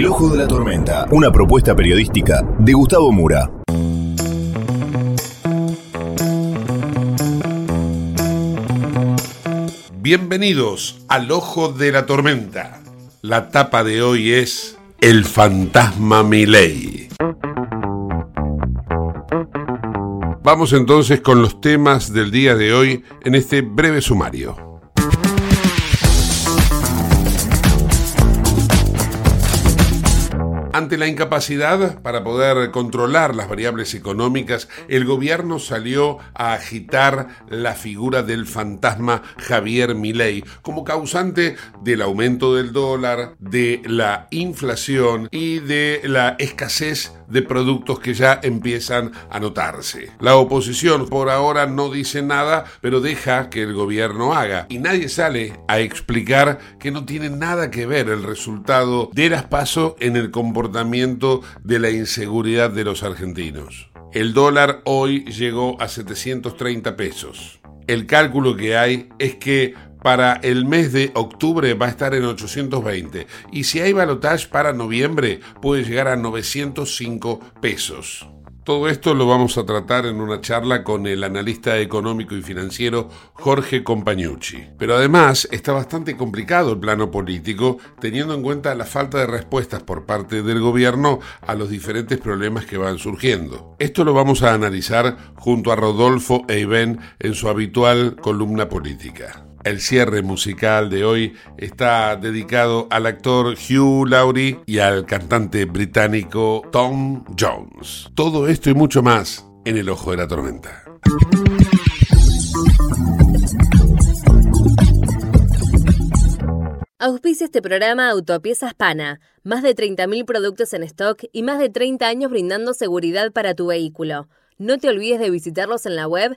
De la Tormenta, una propuesta periodística de Gustavo Mura. Bienvenidos al Ojo de la Tormenta. La tapa de hoy es El fantasma Miley. Vamos entonces con los temas del día de hoy en este breve sumario. Ante la incapacidad para poder controlar las variables económicas, el gobierno salió a agitar la figura del fantasma Javier Milei como causante del aumento del dólar, de la inflación y de la escasez de productos que ya empiezan a notarse. La oposición por ahora no dice nada, pero deja que el gobierno haga. Y nadie sale a explicar que no tiene nada que ver el resultado de las paso en el comportamiento de la inseguridad de los argentinos. El dólar hoy llegó a 730 pesos. El cálculo que hay es que para el mes de octubre va a estar en 820 y si hay balotage para noviembre puede llegar a 905 pesos. Todo esto lo vamos a tratar en una charla con el analista económico y financiero Jorge Compañucci. Pero además está bastante complicado el plano político teniendo en cuenta la falta de respuestas por parte del gobierno a los diferentes problemas que van surgiendo. Esto lo vamos a analizar junto a Rodolfo Eiben en su habitual columna política. El cierre musical de hoy está dedicado al actor Hugh Laurie y al cantante británico Tom Jones. Todo esto y mucho más en El Ojo de la Tormenta. Auspicia este programa Autopiezas Pana. Más de 30.000 productos en stock y más de 30 años brindando seguridad para tu vehículo. No te olvides de visitarlos en la web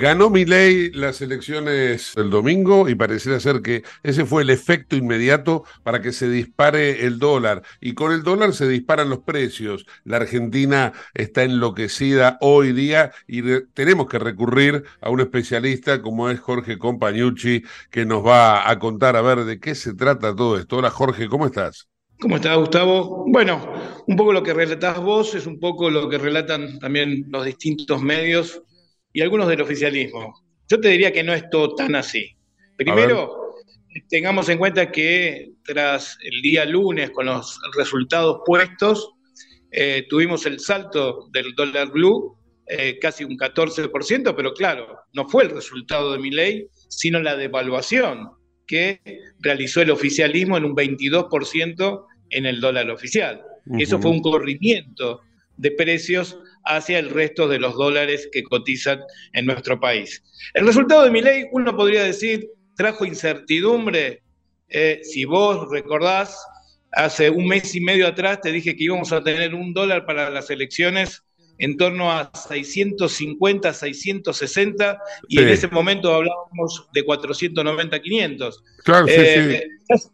Ganó Milei las elecciones el domingo y pareciera ser que ese fue el efecto inmediato para que se dispare el dólar. Y con el dólar se disparan los precios. La Argentina está enloquecida hoy día y tenemos que recurrir a un especialista como es Jorge Compañucci que nos va a contar a ver de qué se trata todo esto. Hola Jorge, ¿cómo estás? ¿Cómo estás, Gustavo? Bueno, un poco lo que relatás vos es un poco lo que relatan también los distintos medios y algunos del oficialismo. Yo te diría que no es todo tan así. Primero, tengamos en cuenta que tras el día lunes, con los resultados puestos, eh, tuvimos el salto del dólar blue, eh, casi un 14%, pero claro, no fue el resultado de mi ley, sino la devaluación que realizó el oficialismo en un 22% en el dólar oficial. Eso fue un corrimiento de precios hacia el resto de los dólares que cotizan en nuestro país. El resultado de mi ley, uno podría decir, trajo incertidumbre. Eh, si vos recordás, hace un mes y medio atrás te dije que íbamos a tener un dólar para las elecciones en torno a 650, 660, y en ese momento hablábamos de 490, 500. Claro, sí, eh, sí.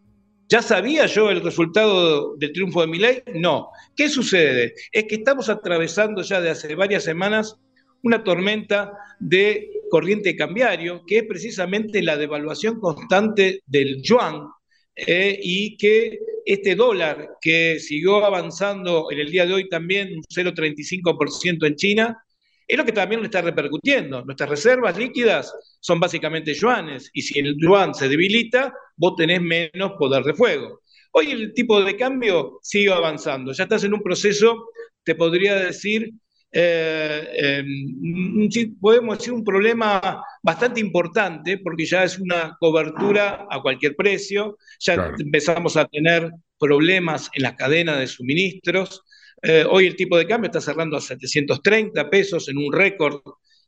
¿Ya sabía yo el resultado del triunfo de mi ley? No. ¿Qué sucede? Es que estamos atravesando ya de hace varias semanas una tormenta de corriente cambiario, que es precisamente la devaluación constante del yuan, eh, y que este dólar que siguió avanzando en el día de hoy también un 0,35% en China, es lo que también lo está repercutiendo. Nuestras reservas líquidas son básicamente yuanes y si el yuan se debilita, vos tenés menos poder de fuego. Hoy el tipo de cambio sigue avanzando. Ya estás en un proceso, te podría decir, eh, em, podemos decir un problema bastante importante porque ya es una cobertura a cualquier precio, ya empezamos a tener problemas en la cadena de suministros, eh, hoy el tipo de cambio está cerrando a 730 pesos en un récord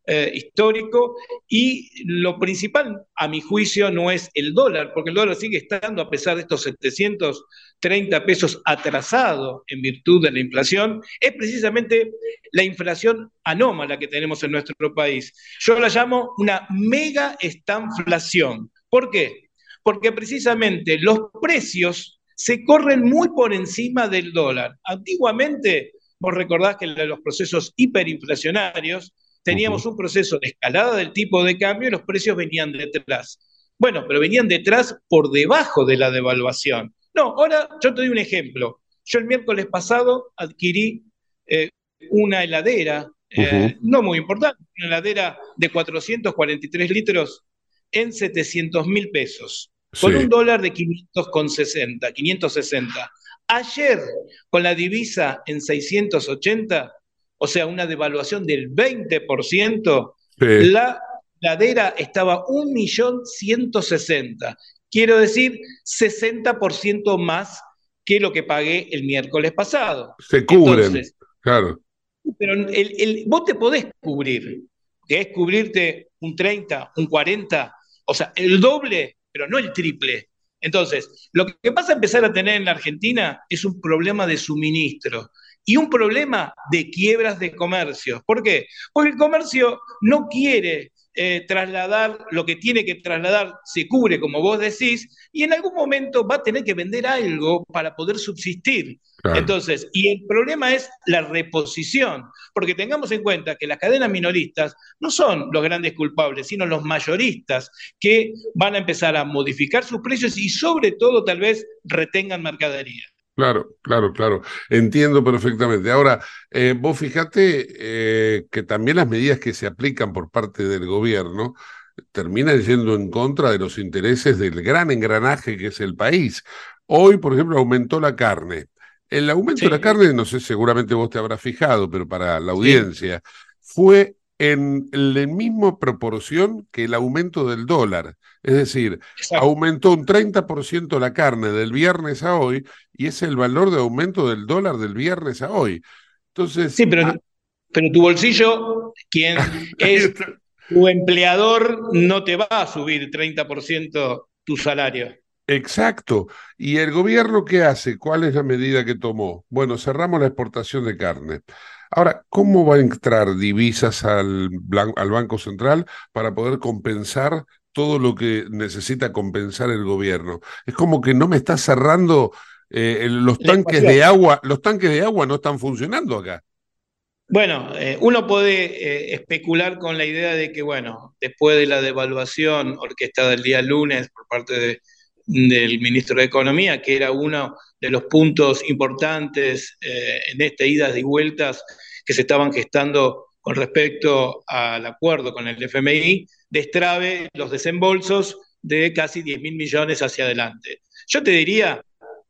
eh, histórico y lo principal, a mi juicio, no es el dólar, porque el dólar sigue estando, a pesar de estos 730 pesos atrasado en virtud de la inflación, es precisamente la inflación anómala que tenemos en nuestro país. Yo la llamo una mega estanflación. ¿Por qué? Porque precisamente los precios se corren muy por encima del dólar. Antiguamente, vos recordás que los procesos hiperinflacionarios teníamos un proceso de escalada del tipo de cambio y los precios venían detrás. Bueno, pero venían detrás por debajo de la devaluación. No, ahora yo te doy un ejemplo. Yo el miércoles pasado adquirí eh, una heladera, eh, no muy importante, una heladera de 443 litros en 700 mil pesos con un dólar de 560, 560. Ayer, con la divisa en 680, o sea, una devaluación del 20%, la ladera estaba 1.160.000. Quiero decir, 60% más que lo que pagué el miércoles pasado. Se cubren, claro. Pero el, vos te podés cubrir, que es cubrirte un 30, un 40, o sea, el doble pero no el triple. Entonces, lo que pasa a empezar a tener en la Argentina es un problema de suministro y un problema de quiebras de comercio. ¿Por qué? Porque el comercio no quiere eh, trasladar lo que tiene que trasladar, se cubre, como vos decís, y en algún momento va a tener que vender algo para poder subsistir. Entonces, y el problema es la reposición, porque tengamos en cuenta que las cadenas minoristas no son los grandes culpables, sino los mayoristas que van a empezar a modificar sus precios y sobre todo tal vez retengan mercadería. Claro, claro, claro. Entiendo perfectamente. Ahora, eh, vos fijate eh, que también las medidas que se aplican por parte del gobierno terminan yendo en contra de los intereses del gran engranaje que es el país. Hoy, por ejemplo, aumentó la carne. El aumento de la carne, no sé, seguramente vos te habrás fijado, pero para la audiencia, fue en la misma proporción que el aumento del dólar. Es decir, aumentó un 30% la carne del viernes a hoy y es el valor de aumento del dólar del viernes a hoy. Entonces, sí, pero, ah, pero tu bolsillo, quien es tu empleador, no te va a subir 30% tu salario. Exacto. ¿Y el gobierno qué hace? ¿Cuál es la medida que tomó? Bueno, cerramos la exportación de carne. Ahora, ¿cómo va a entrar divisas al, al Banco Central para poder compensar todo lo que necesita compensar el gobierno? Es como que no me está cerrando eh, los tanques de agua, los tanques de agua no están funcionando acá. Bueno, eh, uno puede eh, especular con la idea de que, bueno, después de la devaluación orquestada el día lunes por parte de del ministro de Economía, que era uno de los puntos importantes eh, en estas idas y vueltas que se estaban gestando con respecto al acuerdo con el FMI, destrabe los desembolsos de casi 10 mil millones hacia adelante. Yo te diría,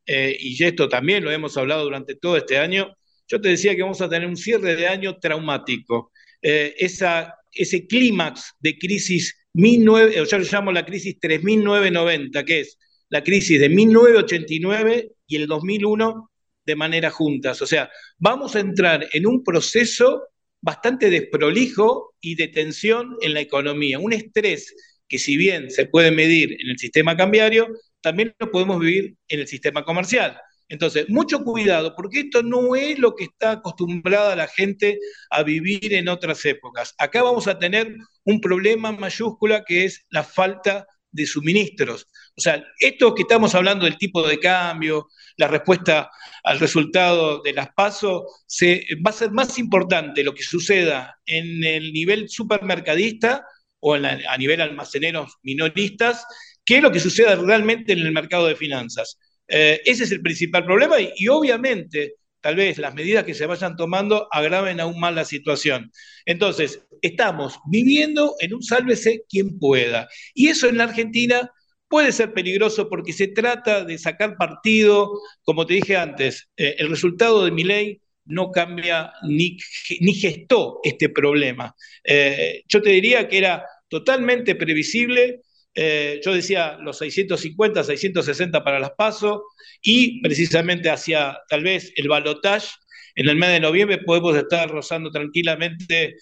eh, y esto también lo hemos hablado durante todo este año, yo te decía que vamos a tener un cierre de año traumático. Eh, esa, ese clímax de crisis 19, yo lo llamo la crisis 3990, que es la crisis de 1989 y el 2001 de manera juntas. O sea, vamos a entrar en un proceso bastante desprolijo y de tensión en la economía, un estrés que si bien se puede medir en el sistema cambiario, también lo podemos vivir en el sistema comercial. Entonces, mucho cuidado, porque esto no es lo que está acostumbrada la gente a vivir en otras épocas. Acá vamos a tener un problema mayúscula que es la falta de suministros. O sea, esto que estamos hablando del tipo de cambio, la respuesta al resultado de las pasos, se, va a ser más importante lo que suceda en el nivel supermercadista o a nivel almaceneros minoristas que lo que suceda realmente en el mercado de finanzas. Eh, ese es el principal problema y, obviamente tal vez las medidas que se vayan tomando agraven aún más la situación. Entonces, estamos viviendo en un sálvese quien pueda. Y eso en la Argentina puede ser peligroso porque se trata de sacar partido, como te dije antes, eh, el resultado de mi ley no cambia ni, ni gestó este problema. Eh, yo te diría que era totalmente previsible eh, yo decía los 650, 660 para las PASO y precisamente hacia tal vez el balotage en el mes de noviembre podemos estar rozando tranquilamente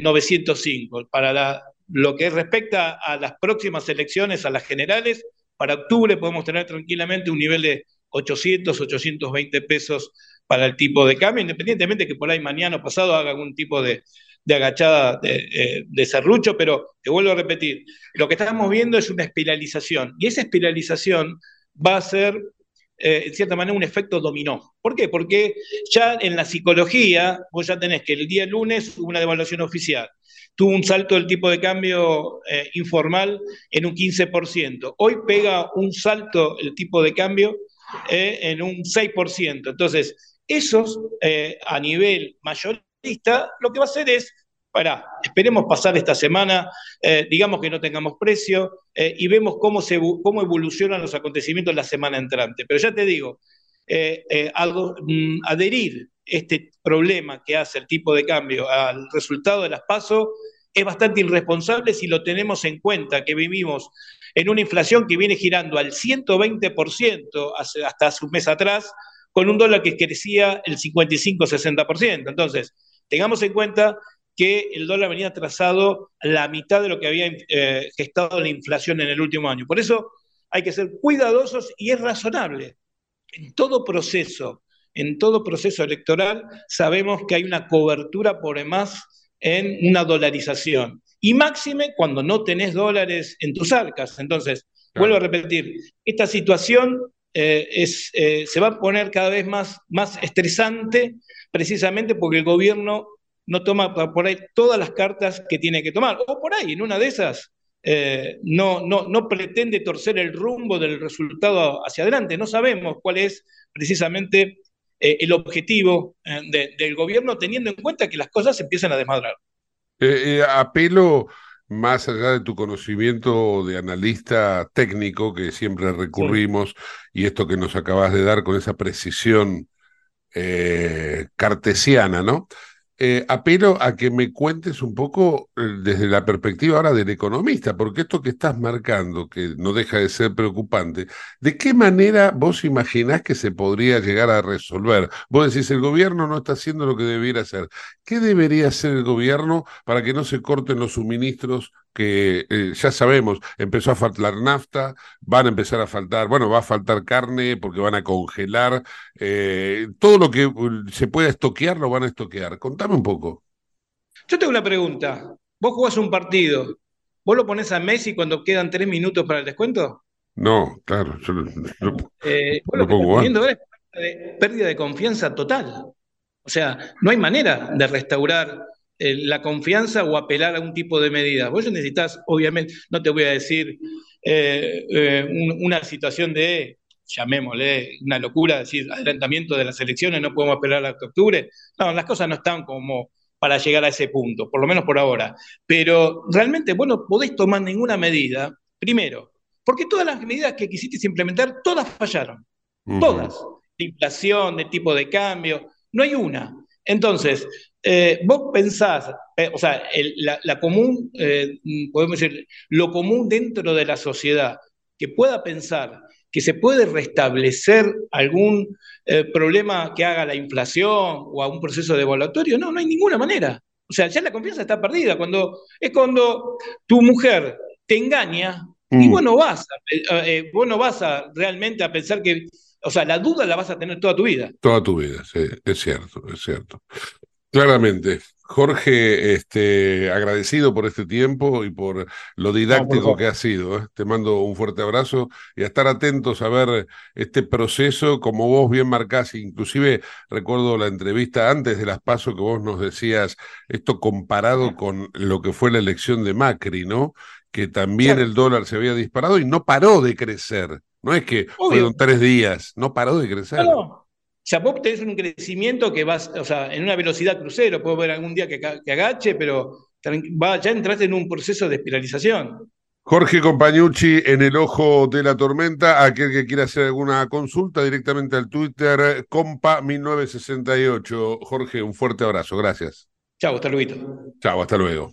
905. Eh, para lo que respecta a las próximas elecciones, a las generales, para octubre podemos tener tranquilamente un nivel de 800, 820 pesos para el tipo de cambio, independientemente que por ahí mañana o pasado haga algún tipo de, de agachada de, eh, de serrucho, pero te vuelvo a repetir, lo que estamos viendo es una espiralización y esa espiralización va a ser, eh, en cierta manera, un efecto dominó. ¿Por qué? Porque ya en la psicología, vos ya tenés que el día lunes hubo una devaluación oficial, tuvo un salto del tipo de cambio eh, informal en un 15%, hoy pega un salto el tipo de cambio en un 6%. Entonces, esos a nivel mayor lo que va a hacer es, para, esperemos pasar esta semana, eh, digamos que no tengamos precio eh, y vemos cómo, cómo evolucionan los acontecimientos la semana entrante. Pero ya te digo, eh, mm, adherir este problema que hace el tipo de cambio al resultado de las pasos es bastante irresponsable si lo tenemos en cuenta que vivimos en una inflación que viene girando al 120% hasta hace un mes atrás, con un dólar que crecía el 55-60%. Entonces, Tengamos en cuenta que el dólar venía trazado la mitad de lo que había eh, gestado la inflación en el último año. Por eso hay que ser cuidadosos y es razonable. En todo proceso, en todo proceso electoral, sabemos que hay una cobertura por demás en una dolarización. Y máxime cuando no tenés dólares en tus arcas. Entonces, vuelvo a repetir, esta situación eh, es, eh, se va a poner cada vez más, más estresante precisamente porque el gobierno no toma por ahí todas las cartas que tiene que tomar. O por ahí, en una de esas, eh, no, no, no pretende torcer el rumbo del resultado hacia adelante. No sabemos cuál es precisamente eh, el objetivo eh, del gobierno, teniendo en cuenta que las cosas empiezan a desmadrar. apelo más allá de tu conocimiento de analista técnico que siempre recurrimos y esto que nos acabas de dar con esa precisión cartesiana, ¿no? Eh, apelo a que me cuentes un poco eh, desde la perspectiva ahora del economista, porque esto que estás marcando, que no deja de ser preocupante, ¿de qué manera vos imaginás que se podría llegar a resolver? Vos decís, el gobierno no está haciendo lo que debiera hacer. ¿Qué debería hacer el gobierno para que no se corten los suministros que eh, ya sabemos, empezó a faltar nafta, van a empezar a faltar, bueno, va a faltar carne porque van a congelar, eh, todo lo que uh, se pueda estoquear lo van a estoquear. Contame un poco. Yo tengo una pregunta. Vos jugás un partido, ¿vos lo pones a Messi cuando quedan tres minutos para el descuento? No, claro, yo lo, eh, lo, pongo es pérdida de confianza total. O sea, no hay manera de restaurar eh, la confianza o apelar a un tipo de medida. Vos necesitas, obviamente, no te voy a decir eh, eh, una situación de, llamémosle, una locura, decir, adelantamiento de las elecciones, no podemos apelar hasta octubre. No, las cosas no están como para llegar a ese punto, por lo menos por ahora. Pero realmente vos no podés tomar ninguna medida, primero, porque todas las medidas que quisiste implementar, todas fallaron. Todas. De inflación, de tipo de cambio, no hay una. Entonces, eh, vos pensás, eh, o sea, la, común, eh, podemos decir, lo común dentro de la sociedad, que pueda pensar que se puede restablecer algún problema que haga la inflación o algún proceso devaluatorio, no, no hay ninguna manera. sea, ya la confianza está perdida. Cuando, es cuando tu mujer te engaña y Mm. vos no vas, a, vos no vas a realmente a pensar que, o sea, la duda la vas a tener toda tu vida. Toda tu vida, sí, es cierto, es cierto. Claramente. Jorge, este, agradecido por este tiempo y por lo didáctico que ha sido. ¿eh? Te mando un fuerte abrazo y a estar atentos a ver este proceso, como vos bien marcás, inclusive recuerdo la entrevista antes de las pasos que vos nos decías, esto comparado con lo que fue la elección de Macri, ¿no? Que también Claro. el dólar se había disparado y no paró de crecer. No es que Obvio. fueron tres días, no paró de crecer. Sea, vos tenés un crecimiento que vas, o sea, en una velocidad crucero, puedo ver algún día que, agache, pero va, ya entraste en un proceso de espiralización. Jorge Compañucci en el ojo de la tormenta. Aquel que quiera hacer alguna consulta directamente al Twitter, compa1968. Jorge, un fuerte abrazo. Gracias. Chau, hasta luego. Chao, hasta luego.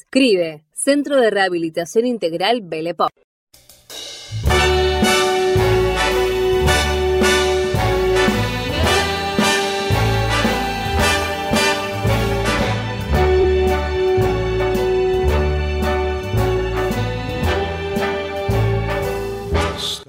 Escribe Centro de Rehabilitación Integral Belepop.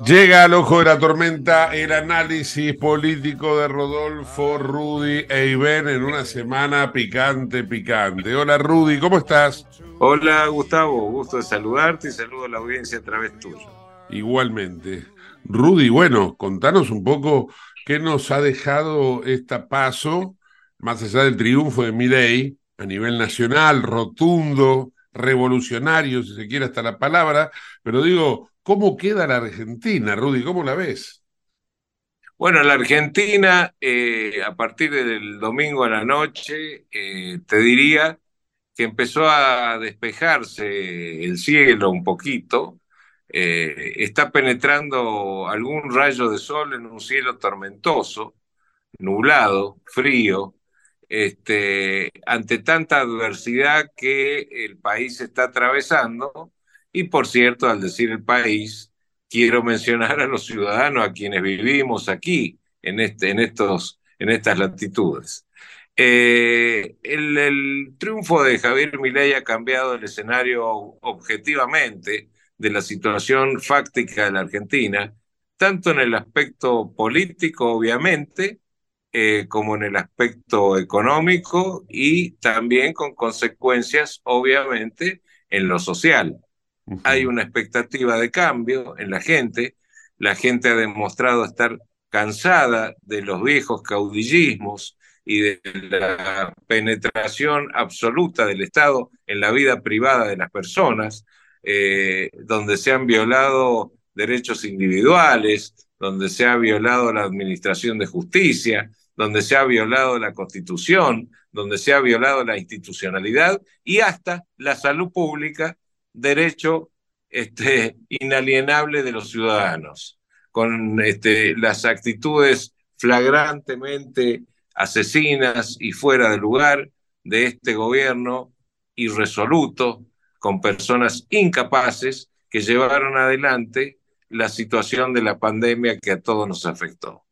Llega al ojo de la tormenta el análisis político de Rodolfo, Rudy e Ivén en una semana picante, picante. Hola Rudy, ¿cómo estás? Hola Gustavo, gusto de saludarte y saludo a la audiencia a través tuyo. Igualmente. Rudy, bueno, contanos un poco qué nos ha dejado esta paso, más allá del triunfo de Milei a nivel nacional, rotundo, revolucionario, si se quiere hasta la palabra, pero digo, ¿Cómo queda la Argentina, Rudy? ¿Cómo la ves? Bueno, la Argentina, eh, a partir del domingo a la noche, eh, te diría que empezó a despejarse el cielo un poquito, eh, está penetrando algún rayo de sol en un cielo tormentoso, nublado, frío, este, ante tanta adversidad que el país está atravesando y por cierto, al decir el país, quiero mencionar a los ciudadanos a quienes vivimos aquí, en, este, en, estos, en estas latitudes. Eh, el, triunfo de Javier Milei ha cambiado el escenario objetivamente de la situación fáctica de la Argentina, tanto en el aspecto político, obviamente, eh, como en el aspecto económico y también con consecuencias, obviamente, en lo social. Hay una expectativa de cambio en la gente. La gente ha demostrado estar cansada de los viejos caudillismos y de la penetración absoluta del Estado en la vida privada de las personas, eh, donde se han violado derechos individuales, donde se ha violado la administración de justicia, donde se ha violado la constitución, donde se ha violado la institucionalidad y hasta la salud pública derecho este, inalienable de los ciudadanos, con este, las actitudes flagrantemente asesinas y fuera de lugar de este gobierno irresoluto, con personas incapaces que llevaron adelante la situación de la pandemia que a todos nos afectó.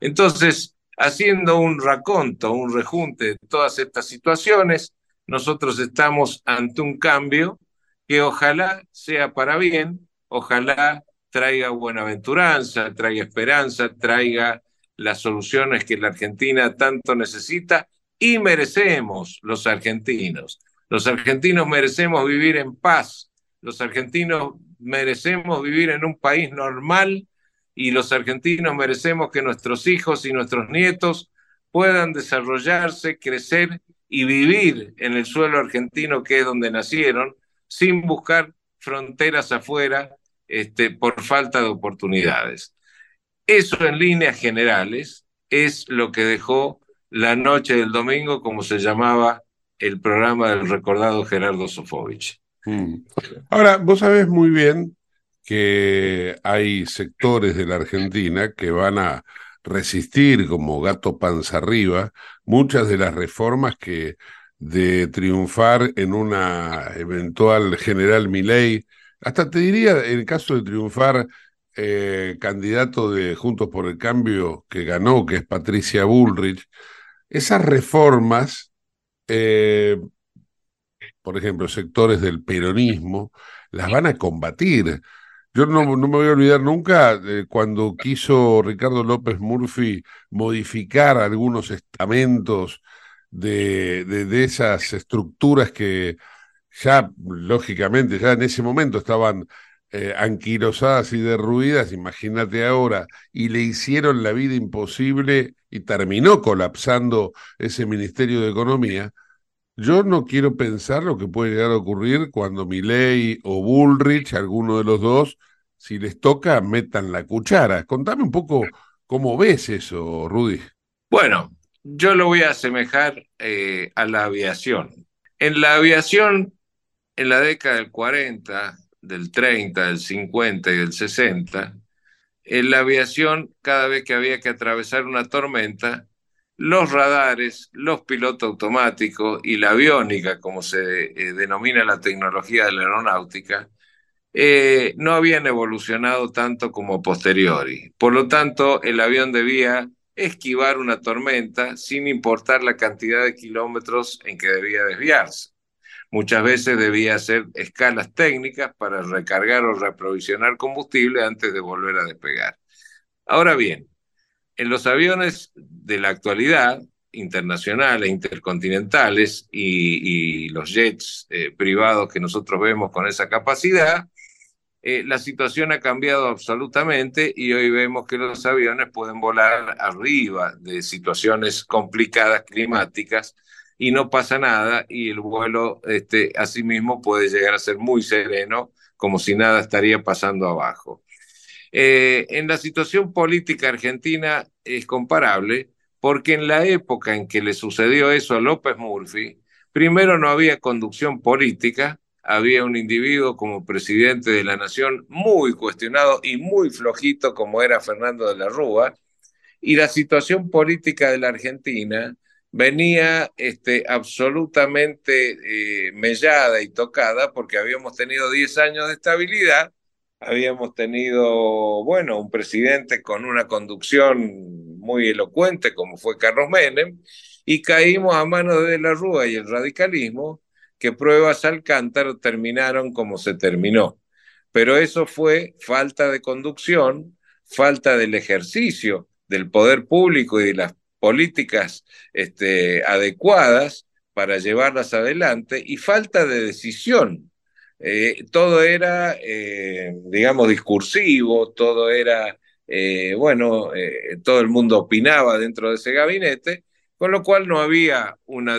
Entonces, haciendo un raconto, un rejunte de todas estas situaciones, nosotros estamos ante un cambio que ojalá sea para bien, ojalá traiga buenaventuranza, traiga esperanza, traiga las soluciones que la Argentina tanto necesita y merecemos los argentinos. Los argentinos merecemos vivir en paz, los argentinos merecemos vivir en un país normal y los argentinos merecemos que nuestros hijos y nuestros nietos puedan desarrollarse, crecer y vivir en el suelo argentino que es donde nacieron, sin buscar fronteras afuera este, por falta de oportunidades. Eso en líneas generales es lo que dejó la noche del domingo, como se llamaba el programa del recordado Gerardo Sofovich. Mm. Ahora, vos sabés muy bien que hay sectores de la Argentina que van a resistir como gato panza arriba muchas de las reformas que de triunfar en una eventual general Milei, hasta te diría, en caso de triunfar eh, candidato de Juntos por el Cambio que ganó, que es Patricia Bullrich, esas reformas, eh, por ejemplo, sectores del peronismo, las van a combatir. Yo no, no, me voy a olvidar nunca cuando quiso Ricardo López Murphy modificar algunos estamentos de, de, esas estructuras que ya, lógicamente, ya en ese momento estaban eh, anquilosadas y derruidas, imagínate ahora, y le hicieron la vida imposible y terminó colapsando ese Ministerio de Economía. Yo no quiero pensar lo que puede llegar a ocurrir cuando Milley o Bullrich, alguno de los dos, si les toca, metan la cuchara. Contame un poco cómo ves eso, Rudy. Bueno, yo lo voy a asemejar eh, a la aviación. En la aviación, en la década del 40, del 30, del 50 y del 60, en la aviación, cada vez que había que atravesar una tormenta, los radares, los pilotos automáticos y la aviónica, como se eh, denomina la tecnología de la aeronáutica, eh, no habían evolucionado tanto como posteriori. Por lo tanto, el avión debía esquivar una tormenta sin importar la cantidad de kilómetros en que debía desviarse. Muchas veces debía hacer escalas técnicas para recargar o reaprovisionar combustible antes de volver a despegar. Ahora bien, en los aviones de la actualidad, internacionales, intercontinentales y, los jets eh, privados que nosotros vemos con esa capacidad, eh, la situación ha cambiado absolutamente y hoy vemos que los aviones pueden volar arriba de situaciones complicadas climáticas y no pasa nada y el vuelo este, asimismo puede llegar a ser muy sereno, como si nada estaría pasando abajo. Eh, en la situación política argentina es comparable porque en la época en que le sucedió eso a López Murphy, primero no había conducción política, había un individuo como presidente de la nación muy cuestionado y muy flojito como era Fernando de la Rúa, y la situación política de la Argentina venía este, absolutamente eh, mellada y tocada porque habíamos tenido 10 años de estabilidad habíamos tenido, bueno, un presidente con una conducción muy elocuente como fue Carlos Menem, y caímos a manos de la Rúa y el radicalismo, que pruebas al cántaro terminaron como se terminó. Pero eso fue falta de conducción, falta del ejercicio del poder público y de las políticas este, adecuadas para llevarlas adelante y falta de decisión eh, todo era, eh, digamos, discursivo, todo era, eh, bueno, todo el mundo opinaba dentro de ese gabinete, con lo cual no había una,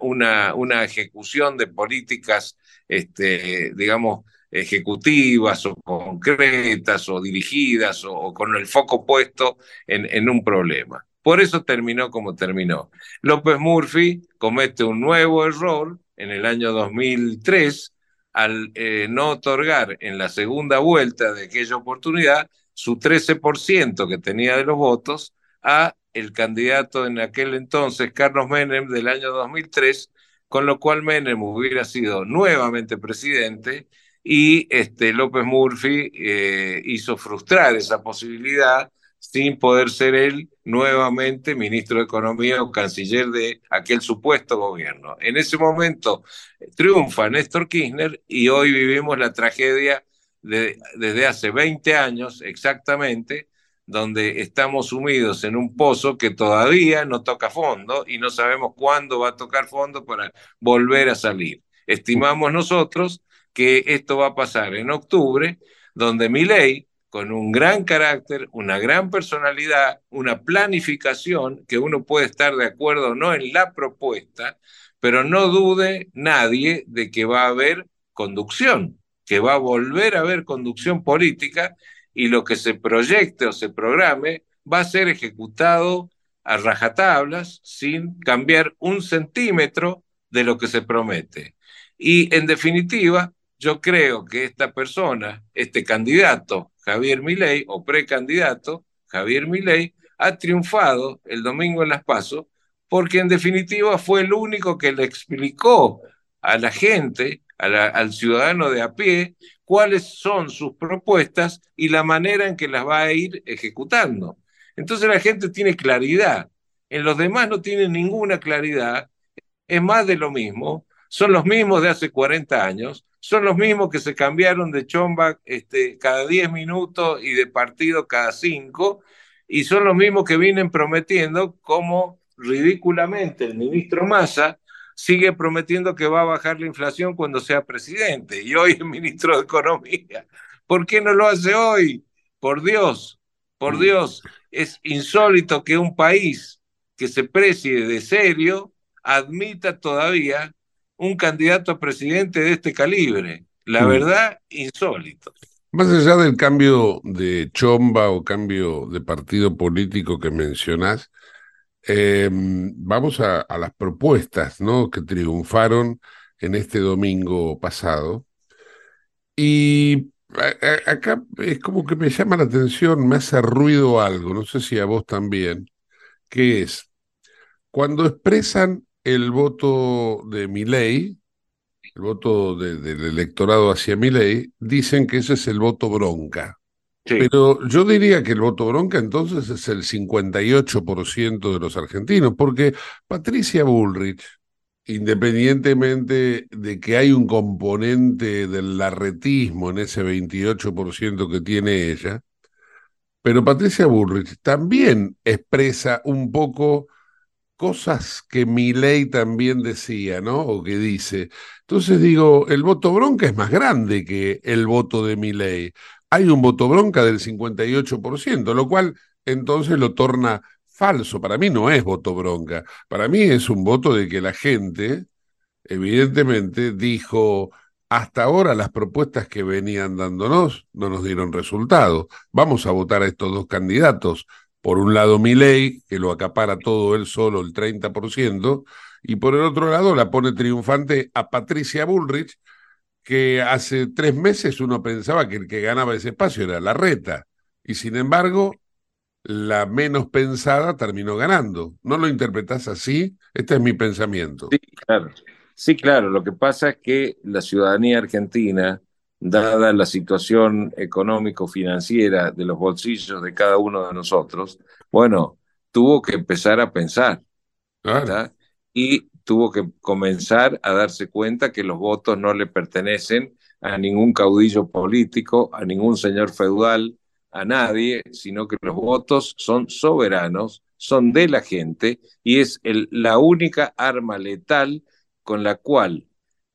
una, ejecución de políticas, este, digamos, ejecutivas o concretas o dirigidas o, con el foco puesto en, en un problema. Por eso terminó como terminó. López Murphy comete un nuevo error en el año 2003 al eh, no otorgar en la segunda vuelta de aquella oportunidad su 13% que tenía de los votos a el candidato en aquel entonces, Carlos Menem, del año 2003, con lo cual Menem hubiera sido nuevamente presidente y este, López Murphy eh, hizo frustrar esa posibilidad sin poder ser él nuevamente ministro de Economía o canciller de aquel supuesto gobierno. En ese momento triunfa Néstor Kirchner y hoy vivimos la tragedia de, desde hace 20 años exactamente, donde estamos sumidos en un pozo que todavía no toca fondo y no sabemos cuándo va a tocar fondo para volver a salir. Estimamos nosotros que esto va a pasar en octubre, donde mi ley, con un gran carácter, una gran personalidad, una planificación, que uno puede estar de acuerdo o no en la propuesta, pero no dude nadie de que va a haber conducción, que va a volver a haber conducción política y lo que se proyecte o se programe va a ser ejecutado a rajatablas sin cambiar un centímetro de lo que se promete. Y en definitiva, yo creo que esta persona, este candidato, Javier Milei, o precandidato, Javier Milei, ha triunfado el domingo en Las Pasos, porque en definitiva fue el único que le explicó a la gente, al ciudadano de a pie, cuáles son sus propuestas y la manera en que las va a ir ejecutando. Entonces la gente tiene claridad. En los demás no tienen ninguna claridad. Es más de lo mismo. Son los mismos de hace 40 años. Son los mismos que se cambiaron de chomba este, cada 10 minutos y de partido cada 5. Y son los mismos que vienen prometiendo como ridículamente el ministro Massa sigue prometiendo que va a bajar la inflación cuando sea presidente y hoy es ministro de Economía. ¿Por qué no lo hace hoy? Por Dios, por mm. Dios, es insólito que un país que se precie de serio admita todavía un candidato a presidente de este calibre. La mm. verdad, insólito. Más allá del cambio de chomba o cambio de partido político que mencionás, eh, vamos a, las propuestas ¿no? que triunfaron en este domingo pasado. Y acá es como que me llama la atención, me hace ruido algo, no sé si a vos también, que es cuando expresan el voto de mi ley, el voto del electorado hacia mi ley, dicen que ese es el voto bronca. Pero yo diría que el voto bronca entonces es el 58% de los argentinos, porque Patricia Bullrich, independientemente de que hay un componente del larretismo en ese 28% que tiene ella, pero Patricia Bullrich también expresa un poco cosas que mi ley también decía, ¿no? O que dice. Entonces digo, el voto bronca es más grande que el voto de mi ley hay un voto bronca del 58%, lo cual entonces lo torna falso. Para mí no es voto bronca, para mí es un voto de que la gente, evidentemente, dijo, hasta ahora las propuestas que venían dándonos no nos dieron resultado. Vamos a votar a estos dos candidatos. Por un lado, ley, que lo acapara todo él solo, el 30%, y por el otro lado la pone triunfante a Patricia Bullrich, que hace tres meses uno pensaba que el que ganaba ese espacio era la reta, y sin embargo, la menos pensada terminó ganando. ¿No lo interpretás así? Este es mi pensamiento. Sí, claro. Sí, claro. Lo que pasa es que la ciudadanía argentina, dada la situación económico-financiera de los bolsillos de cada uno de nosotros, bueno, tuvo que empezar a pensar. Y tuvo que comenzar a darse cuenta que los votos no le pertenecen a ningún caudillo político, a ningún señor feudal, a nadie, sino que los votos son soberanos, son de la gente y es la única arma letal con la cual,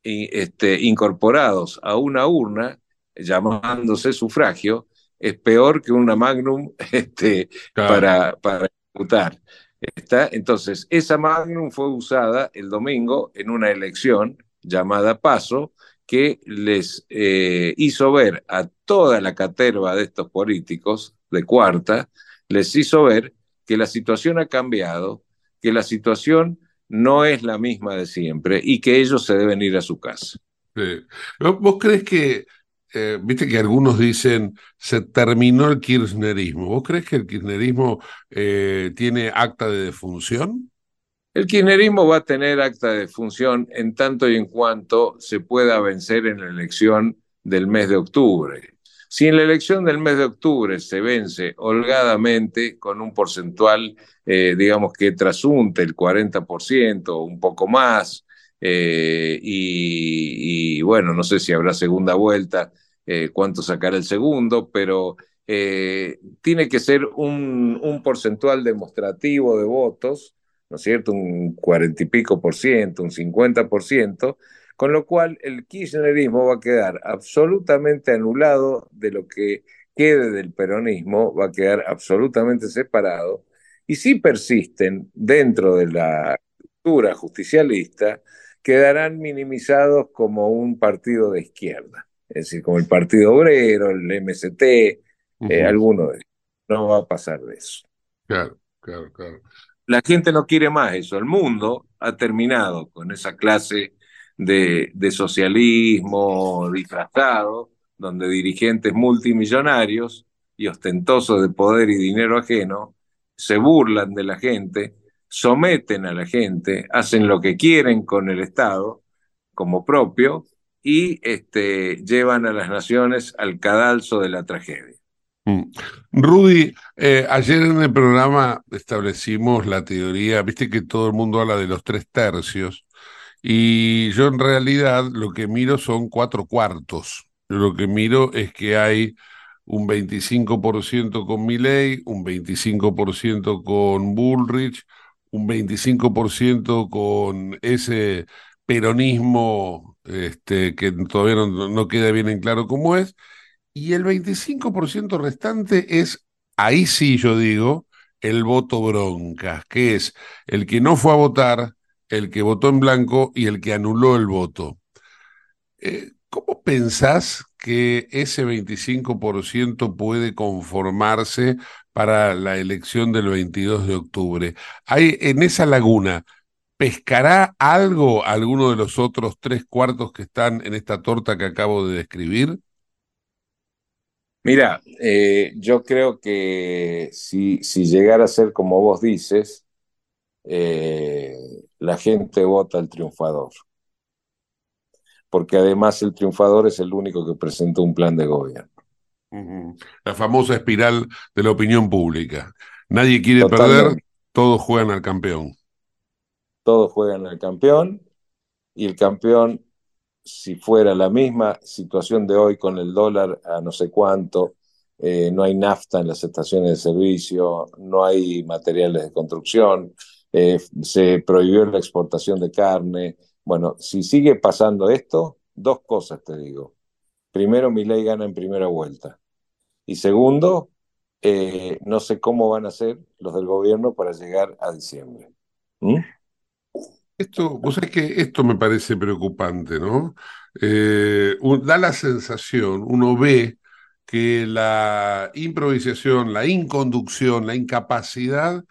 este, incorporados a una urna, llamándose sufragio, es peor que una magnum este, para, para ejecutar. Está, entonces, esa Magnum fue usada el domingo en una elección llamada Paso, que les eh, hizo ver a toda la caterva de estos políticos de cuarta, les hizo ver que la situación ha cambiado, que la situación no es la misma de siempre y que ellos se deben ir a su casa. ¿Vos crees que eh, viste que algunos dicen se terminó el kirchnerismo. ¿Vos crees que el kirchnerismo eh, tiene acta de defunción? El kirchnerismo va a tener acta de defunción en tanto y en cuanto se pueda vencer en la elección del mes de octubre. Si en la elección del mes de octubre se vence holgadamente con un porcentual, eh, digamos que trasunte el 40% o un poco más, eh, y, bueno, no sé si habrá segunda vuelta, eh, cuánto sacará el segundo, pero tiene que ser un, porcentual demostrativo de votos, ¿no es cierto? Un cuarenta y pico por ciento, un 50 por ciento, con lo cual el kirchnerismo va a quedar absolutamente anulado de lo que quede del peronismo, va a quedar absolutamente separado, y si persisten dentro de la estructura justicialista, quedarán minimizados como un partido de izquierda, es decir, como el Partido Obrero, el MST, eh, alguno de ellos. No va a pasar de eso. Claro, claro, claro. La gente no quiere más eso. El mundo ha terminado con esa clase de, socialismo disfrazado, donde dirigentes multimillonarios y ostentosos de poder y dinero ajeno se burlan de la gente, someten a la gente, hacen lo que quieren con el Estado como propio y este, llevan a las naciones al cadalso de la tragedia. Mm. Rudy, eh, ayer en el programa establecimos la teoría, viste que todo el mundo habla de los tres tercios, y yo en realidad lo que miro son cuatro cuartos. Lo que miro es que hay un 25% con Milley, un 25% con Bullrich, un 25% con ese peronismo este, que todavía no, no queda bien en claro cómo es, y el 25% restante es, ahí sí yo digo, el voto bronca, que es el que no fue a votar, el que votó en blanco y el que anuló el voto. Eh, ¿Cómo pensás que ese 25% puede conformarse para la elección del 22 de octubre? Hay en esa laguna, ¿pescará algo alguno de los otros tres cuartos que están en esta torta que acabo de describir? Mira, eh, yo creo que si, si llegara a ser como vos dices, eh, la gente vota al triunfador. Porque además el triunfador es el único que presentó un plan de gobierno. La famosa espiral de la opinión pública. Nadie quiere perder, todos juegan al campeón. Todos juegan al campeón y el campeón, si fuera la misma situación de hoy con el dólar a no sé cuánto, eh, no hay nafta en las estaciones de servicio, no hay materiales de construcción, eh, se prohibió la exportación de carne. Bueno, si sigue pasando esto, dos cosas te digo. Primero, mi ley gana en primera vuelta. Y segundo, eh, no sé cómo van a ser los del gobierno para llegar a diciembre. ¿Mm? Esto, que esto me parece preocupante, ¿no? Eh, da la sensación, uno ve que la improvisación, la inconducción, la incapacidad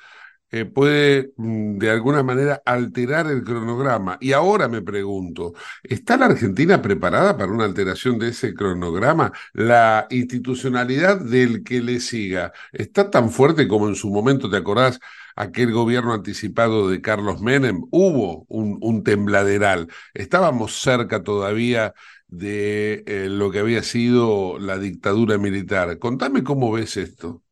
eh, puede mm, de alguna manera alterar el cronograma. Y ahora me pregunto, ¿está la Argentina preparada para una alteración de ese cronograma? ¿La institucionalidad del que le siga está tan fuerte como en su momento, te acordás, aquel gobierno anticipado de Carlos Menem? Hubo un, un tembladeral. Estábamos cerca todavía de eh, lo que había sido la dictadura militar. Contame cómo ves esto.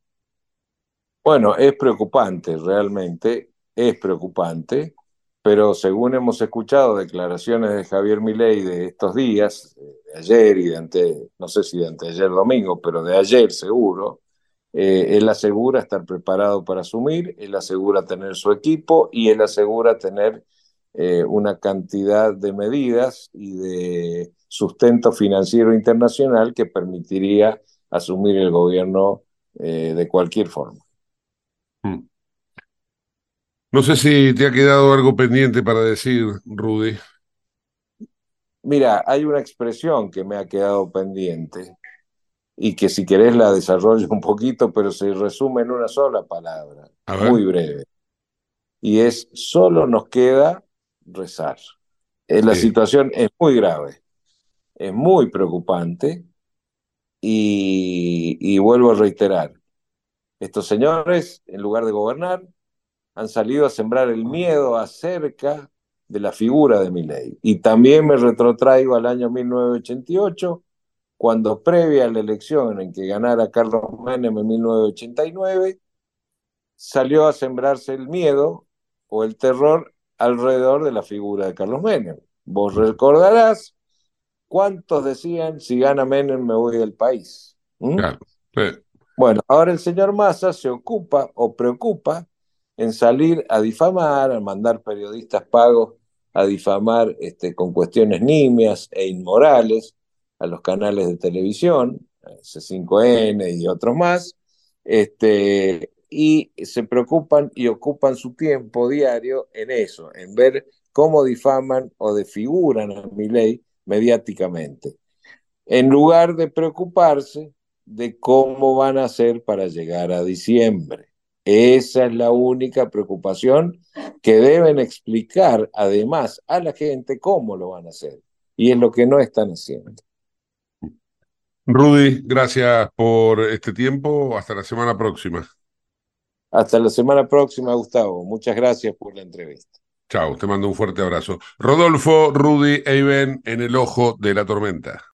Bueno, es preocupante, realmente es preocupante, pero según hemos escuchado declaraciones de Javier Milei de estos días, de ayer y de ante, no sé si de anteayer domingo, pero de ayer seguro, eh, él asegura estar preparado para asumir, él asegura tener su equipo y él asegura tener eh, una cantidad de medidas y de sustento financiero internacional que permitiría asumir el gobierno eh, de cualquier forma. No sé si te ha quedado algo pendiente para decir, Rudy. Mira, hay una expresión que me ha quedado pendiente y que si querés la desarrollo un poquito, pero se resume en una sola palabra, muy breve. Y es, solo nos queda rezar. Eh, la situación es muy grave, es muy preocupante y, y vuelvo a reiterar, estos señores, en lugar de gobernar, han salido a sembrar el miedo acerca de la figura de ley. Y también me retrotraigo al año 1988, cuando previa a la elección en que ganara Carlos Menem en 1989, salió a sembrarse el miedo o el terror alrededor de la figura de Carlos Menem. Vos recordarás cuántos decían, si gana Menem me voy del país. ¿Mm? Bueno, ahora el señor Massa se ocupa o preocupa en salir a difamar, a mandar periodistas pagos a difamar este, con cuestiones nimias e inmorales a los canales de televisión, C5N y otros más, este, y se preocupan y ocupan su tiempo diario en eso, en ver cómo difaman o desfiguran a mi ley mediáticamente, en lugar de preocuparse de cómo van a hacer para llegar a diciembre. Esa es la única preocupación que deben explicar además a la gente cómo lo van a hacer. Y es lo que no están haciendo. Rudy, gracias por este tiempo. Hasta la semana próxima. Hasta la semana próxima, Gustavo. Muchas gracias por la entrevista. Chao, te mando un fuerte abrazo. Rodolfo, Rudy, Eiben en el ojo de la tormenta.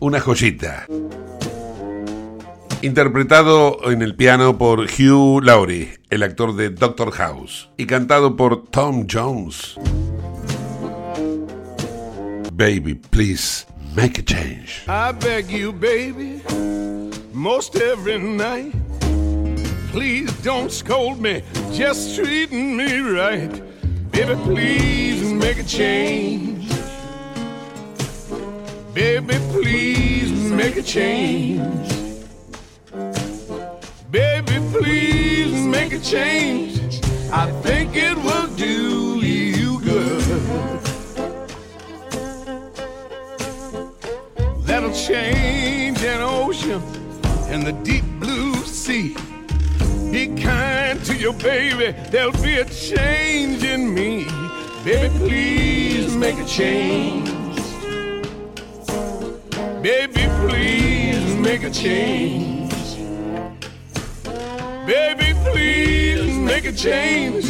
una joyita. Interpretado en el piano por Hugh Laurie, el actor de Doctor House, y cantado por Tom Jones. Baby, please make a change. I beg you, baby, most every night. Please don't scold me, just treating me right. Baby, please make a change. Baby, please make a change. Baby, please make a change. I think it will do you good. That'll change an ocean and the deep blue sea. Be kind to your baby, there'll be a change in me. Baby, please make a change. Baby, please make a change. Baby, please make a change.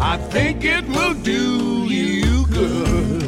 I think it will do you good.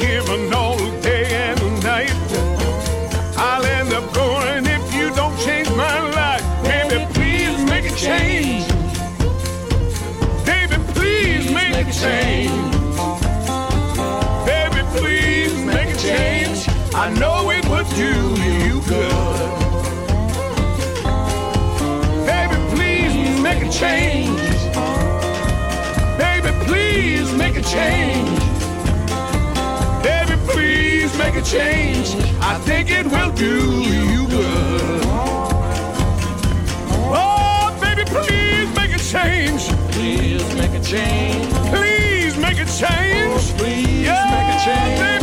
giving all day and night. I'll end up going if you don't change my life. Baby, please make a change. Baby, please make a change. Baby, please make a change. I know it would do you good. Baby, please make a change. Baby, please make a change. Change. I think it will do you good. Oh, baby, please make a change. Please make a change. Please make a change. Oh, please yeah, make a change. Baby,